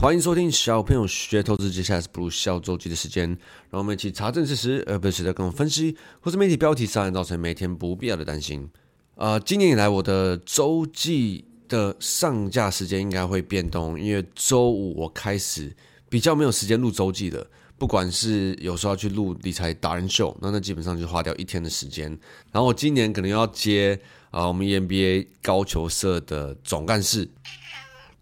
欢迎收听小朋友学投资，接下来是不如小周记的时间，让我们一起查证事实，而不是在跟我分析，或是媒体标题上，造成每天不必要的担心。呃，今年以来我的周记的上架时间应该会变动，因为周五我开始比较没有时间录周记的，不管是有时候要去录理财达人秀，那那基本上就花掉一天的时间。然后我今年可能要接啊、我们 EMBA 高球社的总干事。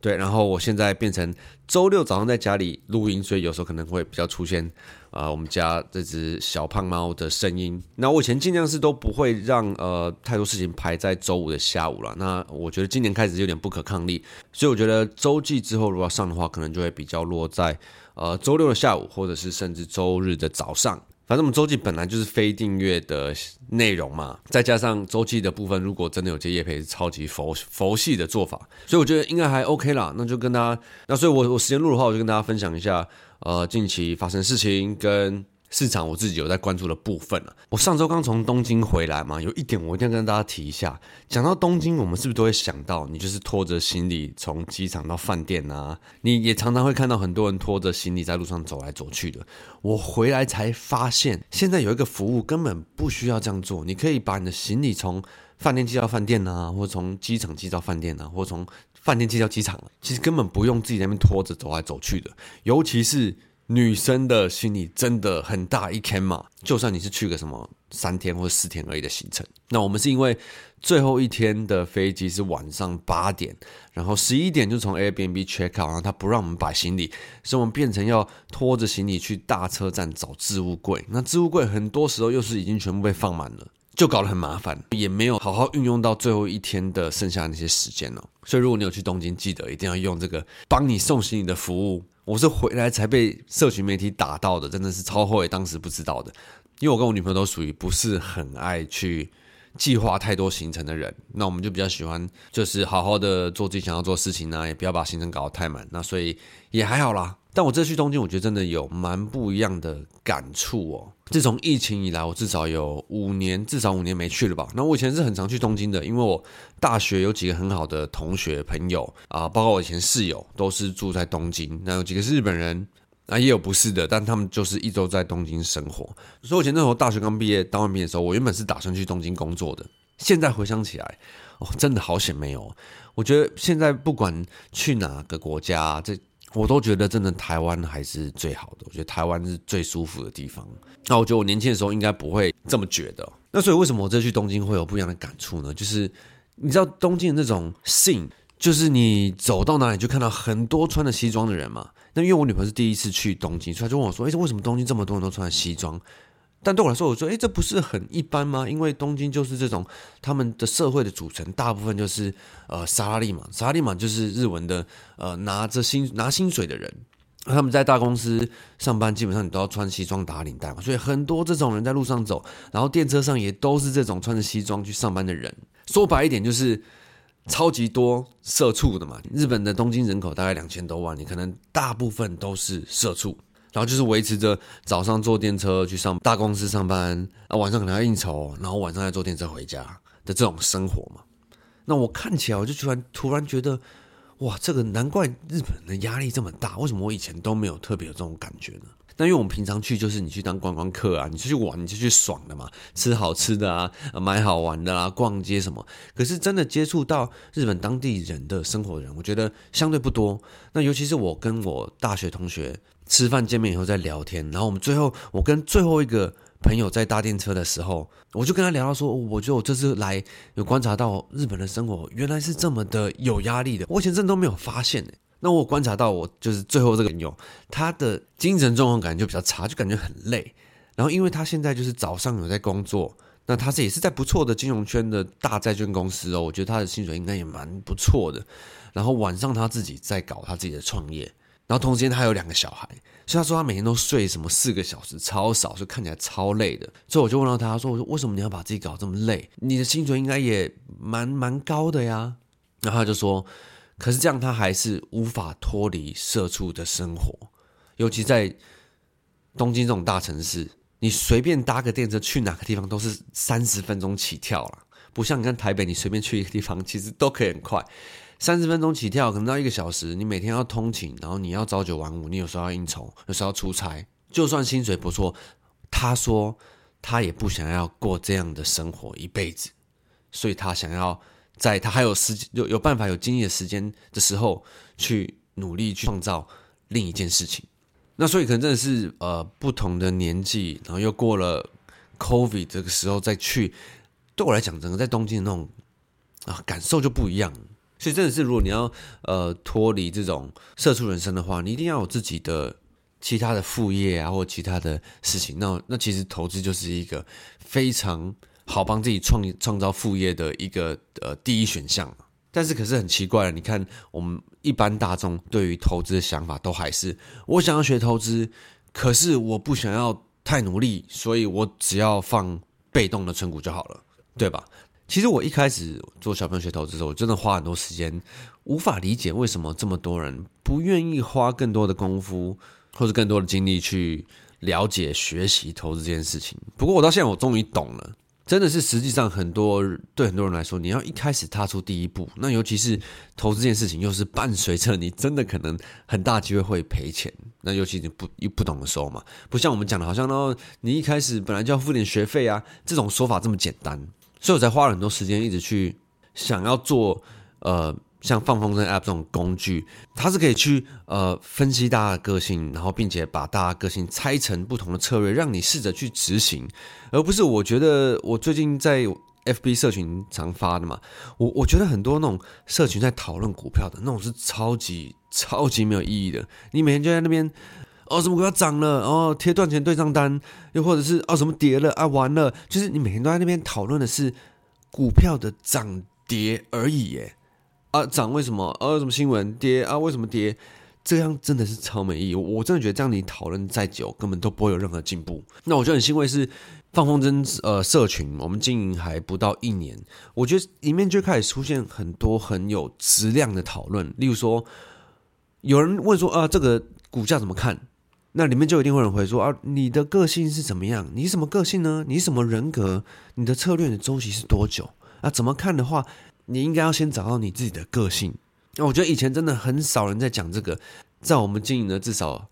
对，然后我现在变成周六早上在家里录音，所以有时候可能会比较出现啊、呃，我们家这只小胖猫的声音。那我以前尽量是都不会让呃太多事情排在周五的下午了。那我觉得今年开始有点不可抗力，所以我觉得周记之后如果要上的话，可能就会比较落在呃周六的下午，或者是甚至周日的早上。反正我们周记本来就是非订阅的内容嘛，再加上周记的部分，如果真的有接业配，是超级佛佛系的做法，所以我觉得应该还 OK 啦。那就跟大家，那所以我我时间录的话，我就跟大家分享一下，呃，近期发生事情跟。市场我自己有在关注的部分了。我上周刚从东京回来嘛，有一点我一定要跟大家提一下。讲到东京，我们是不是都会想到，你就是拖着行李从机场到饭店啊？你也常常会看到很多人拖着行李在路上走来走去的。我回来才发现，现在有一个服务根本不需要这样做，你可以把你的行李从饭店寄到饭店啊，或者从机场寄到饭店啊，或者从饭店寄到机场，其实根本不用自己在那边拖着走来走去的，尤其是。女生的心里真的很大一坑嘛，就算你是去个什么三天或者四天而已的行程，那我们是因为最后一天的飞机是晚上八点，然后十一点就从 Airbnb check out，然后他不让我们摆行李，所以我们变成要拖着行李去大车站找置物柜。那置物柜很多时候又是已经全部被放满了，就搞得很麻烦，也没有好好运用到最后一天的剩下那些时间哦。所以如果你有去东京，记得一定要用这个帮你送行李的服务。我是回来才被社群媒体打到的，真的是超后悔，当时不知道的。因为我跟我女朋友都属于不是很爱去计划太多行程的人，那我们就比较喜欢就是好好的做自己想要做事情呢，也不要把行程搞得太满。那所以也还好啦。但我这次去东京，我觉得真的有蛮不一样的感触哦。自从疫情以来，我至少有五年，至少五年没去了吧。那我以前是很常去东京的，因为我大学有几个很好的同学朋友啊，包括我以前室友都是住在东京。那有几个是日本人啊，也有不是的，但他们就是一周在东京生活。所以我以前那时候大学刚毕业当完兵的时候，我原本是打算去东京工作的。现在回想起来，哦，真的好险没有。我觉得现在不管去哪个国家，这。我都觉得真的台湾还是最好的，我觉得台湾是最舒服的地方。那我觉得我年轻的时候应该不会这么觉得。那所以为什么我这去东京会有不一样的感触呢？就是你知道东京的那种性就是你走到哪里就看到很多穿着西装的人嘛。那因为我女朋友是第一次去东京，所以她就问我说：“哎，为什么东京这么多人都穿西装？”但对我来说，我说，诶，这不是很一般吗？因为东京就是这种，他们的社会的组成大部分就是呃，萨拉利玛，萨拉利玛就是日文的呃，拿着薪拿薪水的人。他们在大公司上班，基本上你都要穿西装打领带嘛，所以很多这种人在路上走，然后电车上也都是这种穿着西装去上班的人。说白一点，就是超级多社畜的嘛。日本的东京人口大概两千多万，你可能大部分都是社畜。然后就是维持着早上坐电车去上大公司上班，啊晚上可能要应酬，然后晚上再坐电车回家的这种生活嘛。那我看起来我就突然突然觉得，哇，这个难怪日本人的压力这么大，为什么我以前都没有特别有这种感觉呢？那因为我们平常去就是你去当观光客啊，你出去玩你就去爽的嘛，吃好吃的啊，买好玩的啊，逛街什么。可是真的接触到日本当地人的生活的人，我觉得相对不多。那尤其是我跟我大学同学吃饭见面以后在聊天，然后我们最后我跟最后一个朋友在搭电车的时候，我就跟他聊到说，我觉得我这次来有观察到日本的生活原来是这么的有压力的，我以前真的都没有发现。那我观察到，我就是最后这个朋友，他的精神状况感觉就比较差，就感觉很累。然后，因为他现在就是早上有在工作，那他这也是在不错的金融圈的大债券公司哦，我觉得他的薪水应该也蛮不错的。然后晚上他自己在搞他自己的创业，然后同时间他有两个小孩，所以他说他每天都睡什么四个小时，超少，就看起来超累的。所以我就问到他说：“我说为什么你要把自己搞这么累？你的薪水应该也蛮蛮高的呀？”然后他就说。可是这样，他还是无法脱离社畜的生活，尤其在东京这种大城市，你随便搭个电车去哪个地方都是三十分钟起跳了，不像你看台北，你随便去一个地方其实都可以很快。三十分钟起跳，可能到一个小时，你每天要通勤，然后你要朝九晚五，你有时候要应酬，有时候要出差，就算薪水不错，他说他也不想要过这样的生活一辈子，所以他想要在他还有时间有有办法有精力的时间的时候，去努力去创造另一件事情。那所以可能真的是呃不同的年纪，然后又过了 COVID 这个时候再去，对我来讲，整个在东京的那种啊感受就不一样。所以真的是，如果你要呃脱离这种社畜人生的话，你一定要有自己的其他的副业啊，或其他的事情。那那其实投资就是一个非常好帮自己创创造副业的一个呃第一选项。但是可是很奇怪了，你看我们一般大众对于投资的想法都还是，我想要学投资，可是我不想要太努力，所以我只要放被动的存股就好了，对吧？其实我一开始做小朋友学投资的时候，我真的花很多时间，无法理解为什么这么多人不愿意花更多的功夫或者更多的精力去了解学习投资这件事情。不过我到现在我终于懂了，真的是实际上很多对很多人来说，你要一开始踏出第一步，那尤其是投资这件事情，又是伴随着你真的可能很大机会会赔钱。那尤其你不又不懂的时候嘛，不像我们讲的，好像呢，你一开始本来就要付点学费啊，这种说法这么简单。所以我才花了很多时间，一直去想要做呃，像放风筝 App 这种工具，它是可以去呃分析大家的个性，然后并且把大家个性拆成不同的策略，让你试着去执行，而不是我觉得我最近在 FB 社群常发的嘛，我我觉得很多那种社群在讨论股票的那种是超级超级没有意义的，你每天就在那边。哦，什么股票涨了？哦，贴赚钱对账单，又或者是哦，什么跌了啊？完了，就是你每天都在那边讨论的是股票的涨跌而已，耶。啊，涨为什么？啊，什么新闻？跌啊？为什么跌？这样真的是超没意义。我真的觉得这样你讨论再久，根本都不会有任何进步。那我就很欣慰是放风筝呃社群，我们经营还不到一年，我觉得里面就开始出现很多很有质量的讨论。例如说，有人问说啊，这个股价怎么看？那里面就一定会有人回说啊，你的个性是怎么样？你什么个性呢？你什么人格？你的策略的周期是多久？啊，怎么看的话，你应该要先找到你自己的个性。那我觉得以前真的很少人在讲这个，在我们经营的至少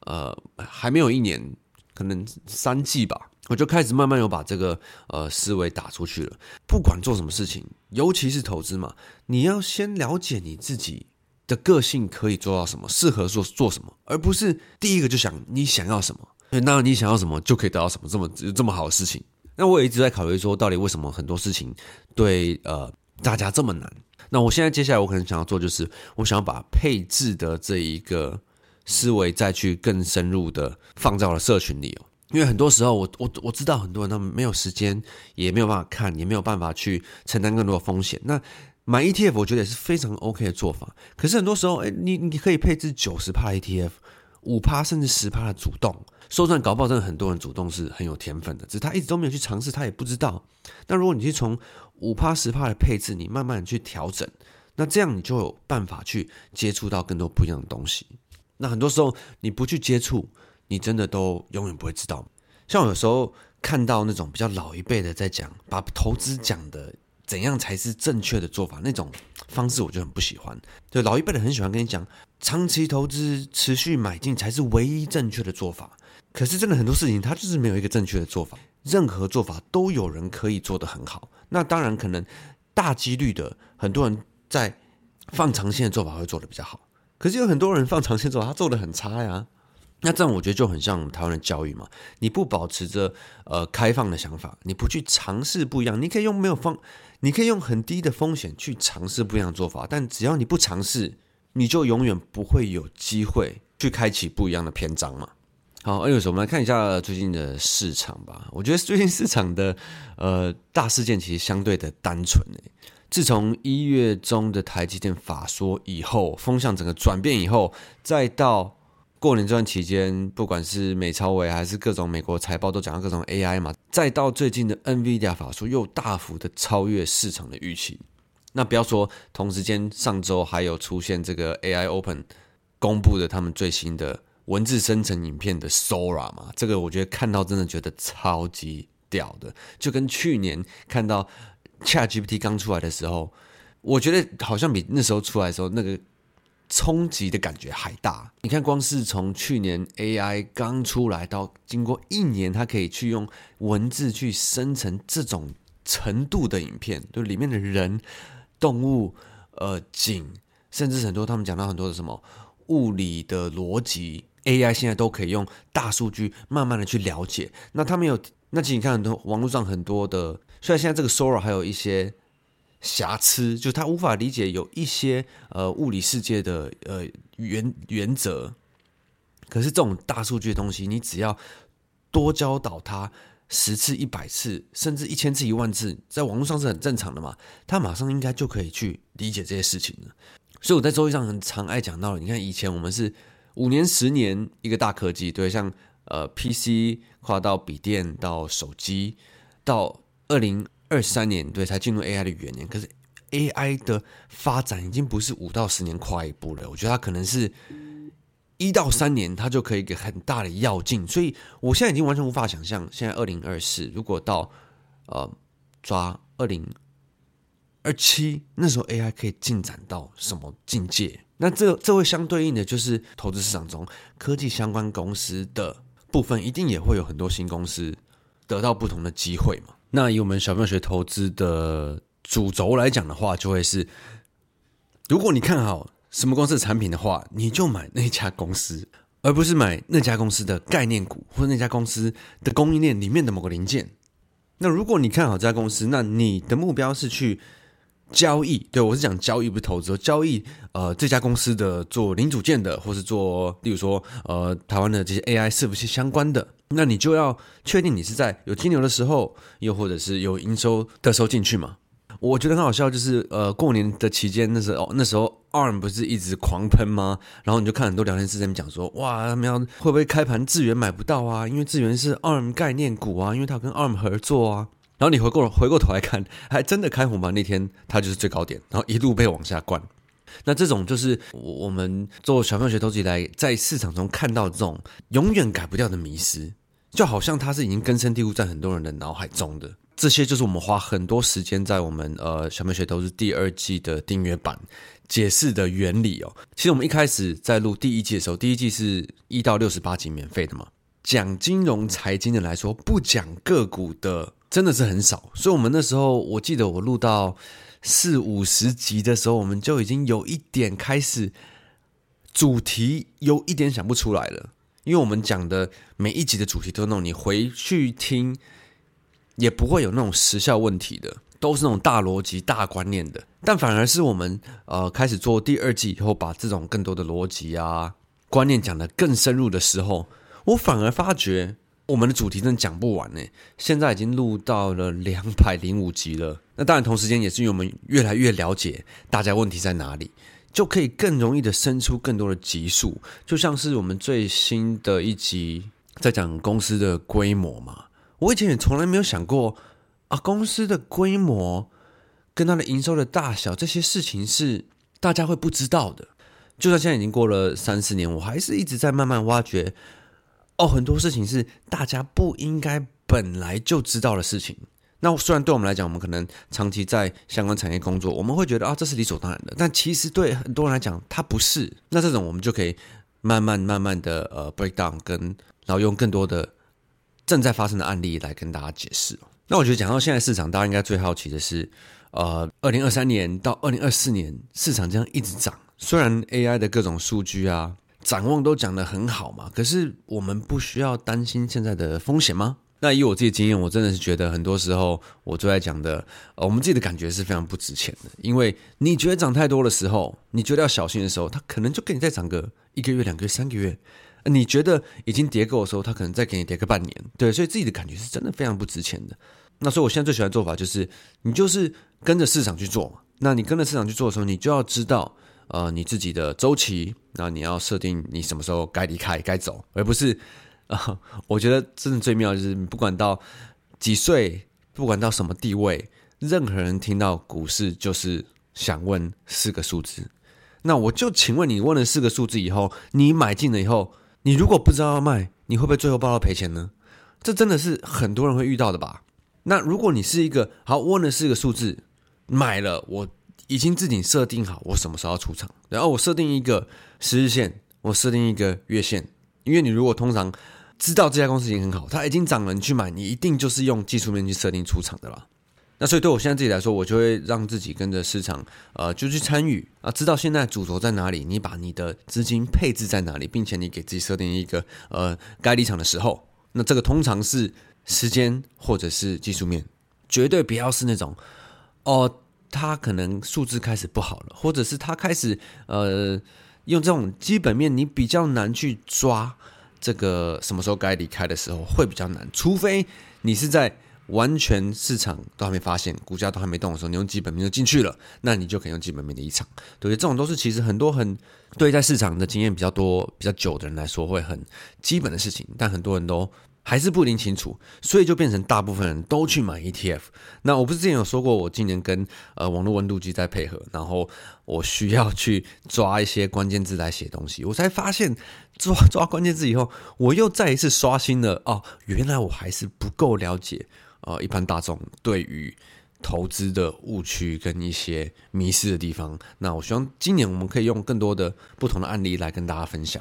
呃还没有一年，可能三季吧，我就开始慢慢有把这个呃思维打出去了。不管做什么事情，尤其是投资嘛，你要先了解你自己。的个性可以做到什么，适合做做什么，而不是第一个就想你想要什么，那你想要什么就可以得到什么，这么这么好的事情。那我也一直在考虑说，到底为什么很多事情对呃大家这么难？那我现在接下来我可能想要做，就是我想要把配置的这一个思维再去更深入的放在我的社群里哦，因为很多时候我我我知道很多人他们没有时间，也没有办法看，也没有办法去承担更多的风险。那买 ETF 我觉得也是非常 OK 的做法，可是很多时候，哎，你你可以配置九十趴 ETF，五趴甚至十趴的主动，说真，搞不好真的很多人主动是很有天分的，只是他一直都没有去尝试，他也不知道。那如果你去从五趴十趴的配置，你慢慢去调整，那这样你就有办法去接触到更多不一样的东西。那很多时候你不去接触，你真的都永远不会知道。像我有时候看到那种比较老一辈的在讲，把投资讲的。怎样才是正确的做法？那种方式我就很不喜欢。就，老一辈的很喜欢跟你讲，长期投资、持续买进才是唯一正确的做法。可是真的很多事情，它就是没有一个正确的做法。任何做法都有人可以做得很好。那当然，可能大几率的很多人在放长线的做法会做得比较好。可是有很多人放长线做法，他做得很差呀。那这样我觉得就很像台湾的教育嘛，你不保持着呃开放的想法，你不去尝试不一样，你可以用没有方，你可以用很低的风险去尝试不一样的做法，但只要你不尝试，你就永远不会有机会去开启不一样的篇章嘛。好，哎呦，我们来看一下最近的市场吧。我觉得最近市场的呃大事件其实相对的单纯诶。自从一月中的台积电法说以后，风向整个转变以后，再到。过年这段期间，不管是美超微还是各种美国财报，都讲到各种 AI 嘛。再到最近的 NVIDIA 法术，又大幅的超越市场的预期。那不要说，同时间上周还有出现这个 AI Open 公布的他们最新的文字生成影片的 Sora 嘛。这个我觉得看到真的觉得超级屌的，就跟去年看到 ChatGPT 刚出来的时候。我觉得好像比那时候出来的时候那个冲击的感觉还大。你看，光是从去年 AI 刚出来到经过一年，它可以去用文字去生成这种程度的影片，就里面的人、动物、呃景，甚至很多他们讲到很多的什么物理的逻辑，AI 现在都可以用大数据慢慢的去了解。那他们有，那其实你看很多网络上很多的，虽然现在这个 Sora 还有一些。瑕疵，就他无法理解有一些呃物理世界的呃原原则，可是这种大数据的东西，你只要多教导他十次、一百次，甚至一千次、一万次，在网络上是很正常的嘛，他马上应该就可以去理解这些事情了。所以我在周一上很常爱讲到了，你看以前我们是五年、十年一个大科技，对，像呃 PC 跨到笔电到手机到二零。二三年对才进入 AI 的元年，可是 AI 的发展已经不是五到十年跨一步了。我觉得它可能是一到三年，它就可以给很大的跃进。所以我现在已经完全无法想象，现在二零二四如果到呃抓二零二七那时候 AI 可以进展到什么境界？那这这会相对应的就是投资市场中科技相关公司的部分，一定也会有很多新公司得到不同的机会嘛。那以我们小朋友学投资的主轴来讲的话，就会是，如果你看好什么公司的产品的话，你就买那家公司，而不是买那家公司的概念股或者那家公司的供应链里面的某个零件。那如果你看好这家公司，那你的目标是去交易，对，我是讲交易，不是投资。交易呃这家公司的做零组件的，或是做，例如说呃台湾的这些 AI 伺服器相关的。那你就要确定你是在有金牛的时候，又或者是有营收的时候进去嘛？我觉得很好笑，就是呃过年的期间，那时候哦那时候 ARM 不是一直狂喷吗？然后你就看很多聊天室在那讲说，哇，他们要会不会开盘智源买不到啊？因为智源是 ARM 概念股啊，因为它跟 ARM 合作啊。然后你回过回过头来看，还真的开红盘那天，它就是最高点，然后一路被往下灌。那这种就是我们做小朋友学投资以来，在市场中看到这种永远改不掉的迷失，就好像它是已经根深蒂固在很多人的脑海中的。这些就是我们花很多时间在我们呃小朋友学投资第二季的订阅版解释的原理哦。其实我们一开始在录第一季的时候，第一季是一到六十八集免费的嘛，讲金融财经的来说，不讲个股的真的是很少。所以我们那时候，我记得我录到。四五十集的时候，我们就已经有一点开始主题有一点想不出来了，因为我们讲的每一集的主题都那种你回去听也不会有那种时效问题的，都是那种大逻辑、大观念的。但反而是我们呃开始做第二季以后，把这种更多的逻辑啊观念讲得更深入的时候，我反而发觉我们的主题真的讲不完呢。现在已经录到了两百零五集了。那当然，同时间也是因为我们越来越了解大家问题在哪里，就可以更容易的生出更多的集数。就像是我们最新的一集在讲公司的规模嘛，我以前也从来没有想过啊，公司的规模跟它的营收的大小这些事情是大家会不知道的。就算现在已经过了三四年，我还是一直在慢慢挖掘哦，很多事情是大家不应该本来就知道的事情。那虽然对我们来讲，我们可能长期在相关产业工作，我们会觉得啊，这是理所当然的。但其实对很多人来讲，它不是。那这种我们就可以慢慢慢慢的呃 break down，跟然后用更多的正在发生的案例来跟大家解释。那我觉得讲到现在市场，大家应该最好奇的是，呃，二零二三年到二零二四年市场这样一直涨，虽然 AI 的各种数据啊展望都讲得很好嘛，可是我们不需要担心现在的风险吗？那以我自己经验，我真的是觉得很多时候我最爱讲的，呃，我们自己的感觉是非常不值钱的。因为你觉得涨太多的时候，你觉得要小心的时候，它可能就给你再涨个一个月、两个月、三个月。你觉得已经跌够的时候，它可能再给你跌个半年。对，所以自己的感觉是真的非常不值钱的。那所以我现在最喜欢做法就是，你就是跟着市场去做。那你跟着市场去做的时候，你就要知道，呃，你自己的周期，那你要设定你什么时候该离开、该走，而不是。啊，我觉得真的最妙就是你，不管到几岁，不管到什么地位，任何人听到股市就是想问四个数字。那我就请问你，问了四个数字以后，你买进了以后，你如果不知道要卖，你会不会最后报到赔钱呢？这真的是很多人会遇到的吧？那如果你是一个好问了四个数字，买了，我已经自己设定好我什么时候要出场，然后我设定一个十日线，我设定一个月线，因为你如果通常知道这家公司已经很好，它已经涨了，你去买，你一定就是用技术面去设定出场的啦。那所以对我现在自己来说，我就会让自己跟着市场，呃，就去参与啊，知道现在主轴在哪里，你把你的资金配置在哪里，并且你给自己设定一个呃该离场的时候，那这个通常是时间或者是技术面，绝对不要是那种哦，他可能数字开始不好了，或者是他开始呃用这种基本面，你比较难去抓这个什么时候该离开的时候会比较难，除非你是在。完全市场都还没发现，股价都还没动的时候，你用基本面就进去了，那你就可以用基本面的一场。对，这种都是其实很多很对在市场的经验比较多、比较久的人来说会很基本的事情，但很多人都还是不一定清楚，所以就变成大部分人都去买 ETF。那我不是之前有说过，我今年跟呃网络温度计在配合，然后我需要去抓一些关键字来写东西，我才发现抓抓关键字以后，我又再一次刷新了哦，原来我还是不够了解。呃，一般大众对于投资的误区跟一些迷失的地方，那我希望今年我们可以用更多的不同的案例来跟大家分享。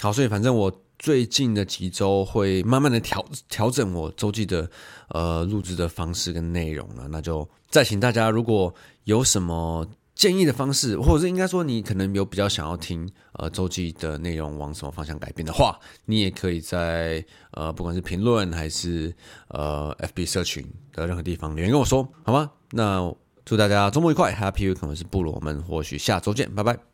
好，所以反正我最近的几周会慢慢的调调整我周记的呃录制的方式跟内容了，那就再请大家如果有什么。建议的方式，或者是应该说，你可能有比较想要听呃周记的内容往什么方向改变的话，你也可以在呃不管是评论还是呃 FB 社群的任何地方留言跟我说，好吗？那祝大家周末愉快，Happy Week！可能是部落，我们或许下周见，拜拜。